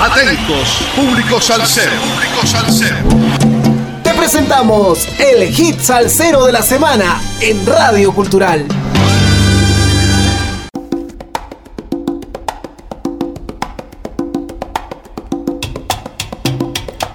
Atentos, público salsero. Público salsero. Te presentamos el hit salsero de la semana en Radio Cultural.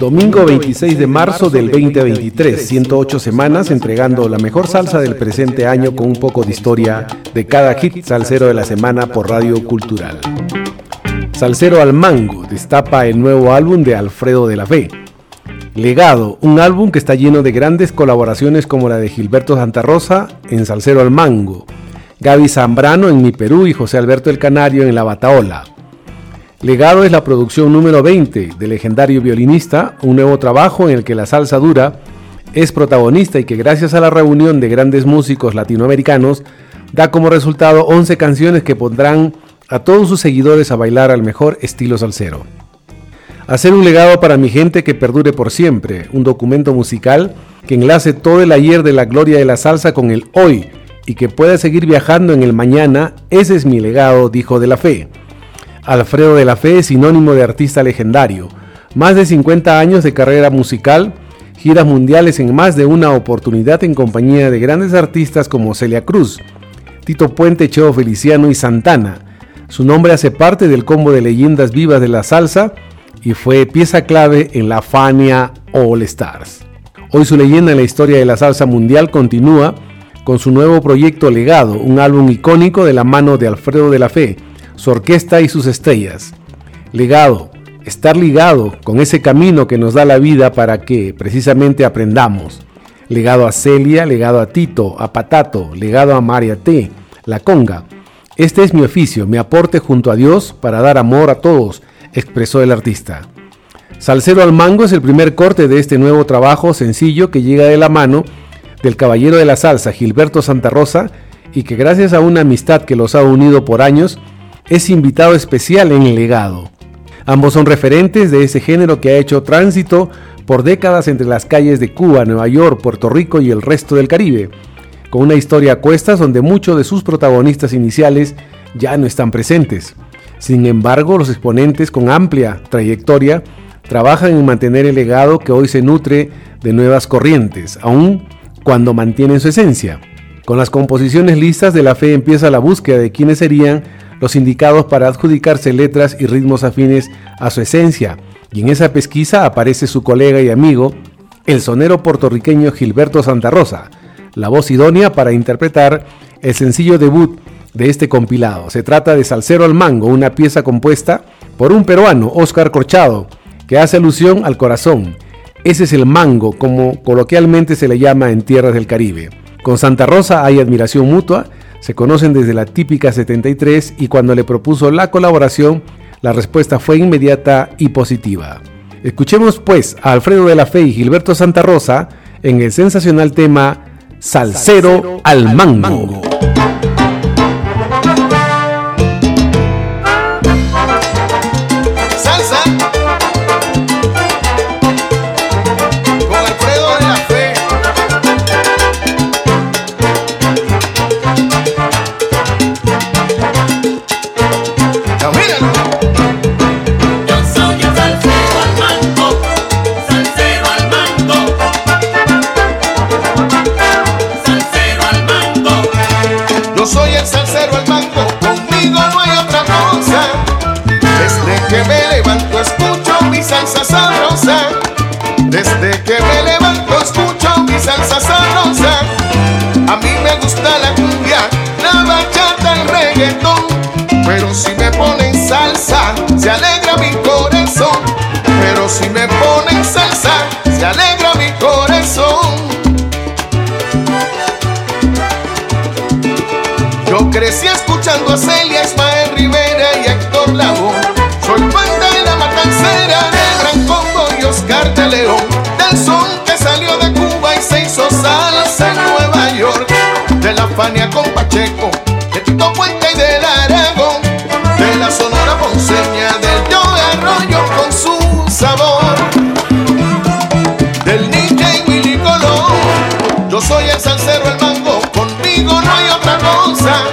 Domingo 26 de marzo del 2023, 108 semanas entregando la mejor salsa del presente año con un poco de historia de cada hit salsero de la semana por Radio Cultural. Salsero al Mango destapa el nuevo álbum de Alfredo de la Fe. Legado, un álbum que está lleno de grandes colaboraciones como la de Gilberto Santa Rosa en Salsero al Mango, Gaby Zambrano en Mi Perú y José Alberto el Canario en La Bataola. Legado es la producción número 20 del legendario violinista, un nuevo trabajo en el que la salsa dura es protagonista y que gracias a la reunión de grandes músicos latinoamericanos da como resultado 11 canciones que pondrán a todos sus seguidores a bailar al mejor estilo salsero. Hacer un legado para mi gente que perdure por siempre, un documento musical que enlace todo el ayer de la gloria de la salsa con el hoy y que pueda seguir viajando en el mañana, ese es mi legado, dijo de la fe. Alfredo de la Fe es sinónimo de artista legendario, más de 50 años de carrera musical, giras mundiales en más de una oportunidad en compañía de grandes artistas como Celia Cruz, Tito Puente, Cheo Feliciano y Santana, su nombre hace parte del combo de leyendas vivas de la salsa y fue pieza clave en la Fania All Stars. Hoy su leyenda en la historia de la salsa mundial continúa con su nuevo proyecto Legado, un álbum icónico de la mano de Alfredo de la Fe, su orquesta y sus estrellas. Legado, estar ligado con ese camino que nos da la vida para que precisamente aprendamos. Legado a Celia, legado a Tito, a Patato, legado a María T, La Conga, este es mi oficio, mi aporte junto a Dios para dar amor a todos, expresó el artista. Salcero al Mango es el primer corte de este nuevo trabajo sencillo que llega de la mano del caballero de la salsa, Gilberto Santa Rosa, y que gracias a una amistad que los ha unido por años, es invitado especial en el legado. Ambos son referentes de ese género que ha hecho tránsito por décadas entre las calles de Cuba, Nueva York, Puerto Rico y el resto del Caribe con una historia a cuestas donde muchos de sus protagonistas iniciales ya no están presentes. Sin embargo, los exponentes con amplia trayectoria trabajan en mantener el legado que hoy se nutre de nuevas corrientes, aun cuando mantienen su esencia. Con las composiciones listas de la fe empieza la búsqueda de quiénes serían los indicados para adjudicarse letras y ritmos afines a su esencia, y en esa pesquisa aparece su colega y amigo, el sonero puertorriqueño Gilberto Santa Rosa, la voz idónea para interpretar el sencillo debut de este compilado. Se trata de Salcero al Mango, una pieza compuesta por un peruano, Oscar Corchado, que hace alusión al corazón. Ese es el mango, como coloquialmente se le llama en tierras del Caribe. Con Santa Rosa hay admiración mutua, se conocen desde la típica 73 y cuando le propuso la colaboración, la respuesta fue inmediata y positiva. Escuchemos pues a Alfredo de la Fe y Gilberto Santa Rosa en el sensacional tema Salcero al mango. Desde que me levanto escucho mi salsa sabrosa. A mí me gusta la cumbia, la bachata, el reggaetón. Pero si me ponen salsa, se alegra mi corazón. Pero si me ponen salsa, se alegra mi corazón. Yo crecí escuchando a Celia Esma Fania con Pacheco, de Tito Puente y del Aragón, de la Sonora Ponceña, del Yo Arroyo con su sabor, del Ninja y Willy Colón. Yo soy el salsero, el mango, conmigo no hay otra cosa.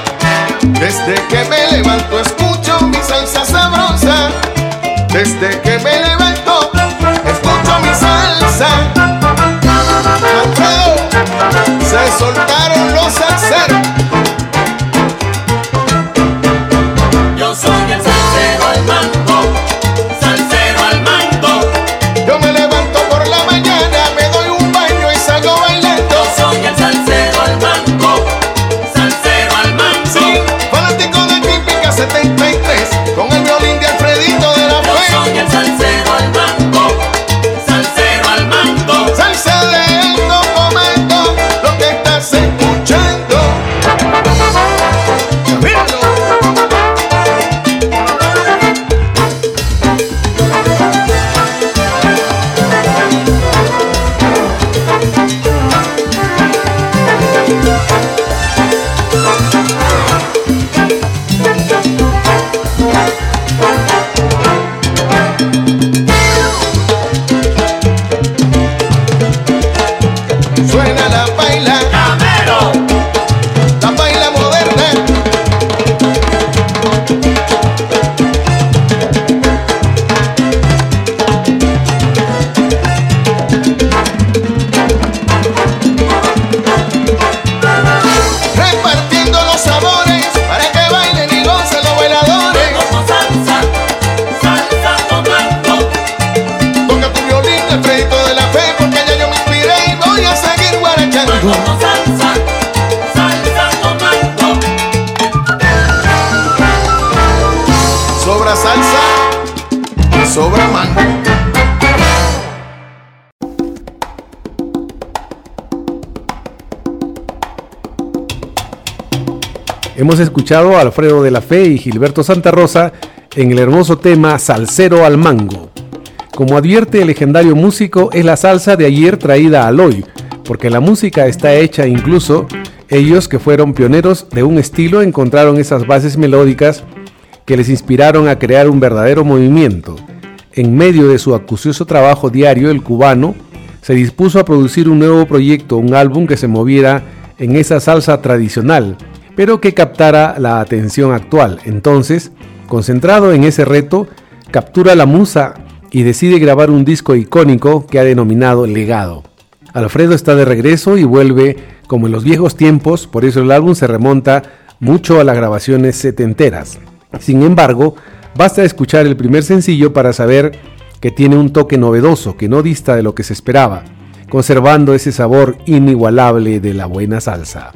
Desde que me levanto escucho mi salsa sabrosa. Desde que me levanto, salsa. Sobra salsa, sobra mango. Hemos escuchado a Alfredo de la Fe y Gilberto Santa Rosa en el hermoso tema Salsero al Mango. Como advierte el legendario músico, es la salsa de ayer traída al hoy, porque la música está hecha incluso ellos que fueron pioneros de un estilo encontraron esas bases melódicas que les inspiraron a crear un verdadero movimiento. En medio de su acucioso trabajo diario, el cubano se dispuso a producir un nuevo proyecto, un álbum que se moviera en esa salsa tradicional, pero que captara la atención actual. Entonces, concentrado en ese reto, captura la musa y decide grabar un disco icónico que ha denominado Legado. Alfredo está de regreso y vuelve como en los viejos tiempos, por eso el álbum se remonta mucho a las grabaciones setenteras. Sin embargo, basta escuchar el primer sencillo para saber que tiene un toque novedoso que no dista de lo que se esperaba, conservando ese sabor inigualable de la buena salsa.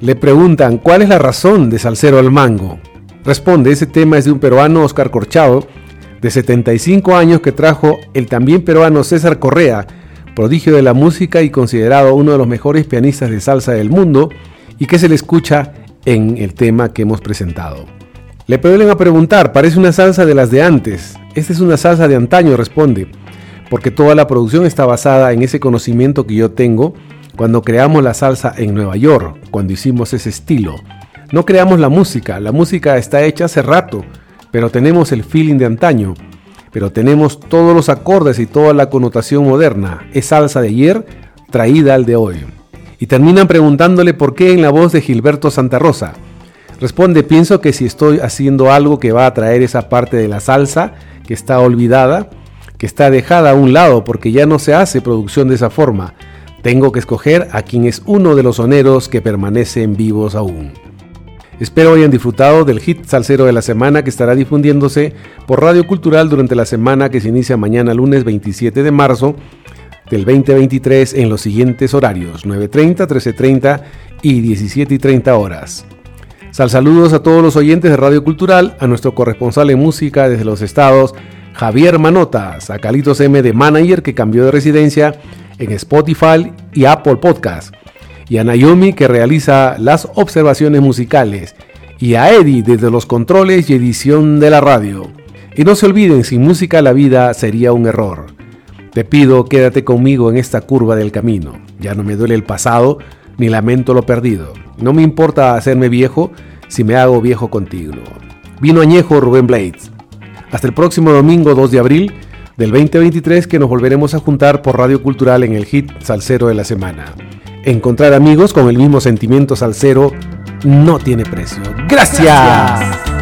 Le preguntan cuál es la razón de Salsero al Mango. Responde, ese tema es de un peruano Oscar Corchado, de 75 años que trajo el también peruano César Correa, prodigio de la música y considerado uno de los mejores pianistas de salsa del mundo, y que se le escucha en el tema que hemos presentado. Le vuelven a preguntar, parece una salsa de las de antes. Esta es una salsa de antaño, responde, porque toda la producción está basada en ese conocimiento que yo tengo cuando creamos la salsa en Nueva York, cuando hicimos ese estilo. No creamos la música, la música está hecha hace rato, pero tenemos el feeling de antaño, pero tenemos todos los acordes y toda la connotación moderna. Es salsa de ayer traída al de hoy. Y terminan preguntándole por qué en la voz de Gilberto Santa Rosa. Responde, pienso que si estoy haciendo algo que va a traer esa parte de la salsa que está olvidada, que está dejada a un lado porque ya no se hace producción de esa forma, tengo que escoger a quien es uno de los soneros que permanecen vivos aún. Espero hayan disfrutado del hit salsero de la semana que estará difundiéndose por Radio Cultural durante la semana que se inicia mañana lunes 27 de marzo del 2023 en los siguientes horarios 9.30, 13.30 y 17.30 horas. Sal saludos a todos los oyentes de Radio Cultural, a nuestro corresponsal en música desde los estados Javier Manotas, a Calitos M de Manager que cambió de residencia en Spotify y Apple Podcast, y a Naomi que realiza las observaciones musicales, y a Eddie desde los controles y edición de la radio. Y no se olviden, sin música la vida sería un error. Te pido, quédate conmigo en esta curva del camino. Ya no me duele el pasado, ni lamento lo perdido. No me importa hacerme viejo si me hago viejo contigo. Vino añejo Rubén Blades. Hasta el próximo domingo 2 de abril del 2023 que nos volveremos a juntar por Radio Cultural en el hit Salsero de la semana. Encontrar amigos con el mismo sentimiento salsero no tiene precio. Gracias.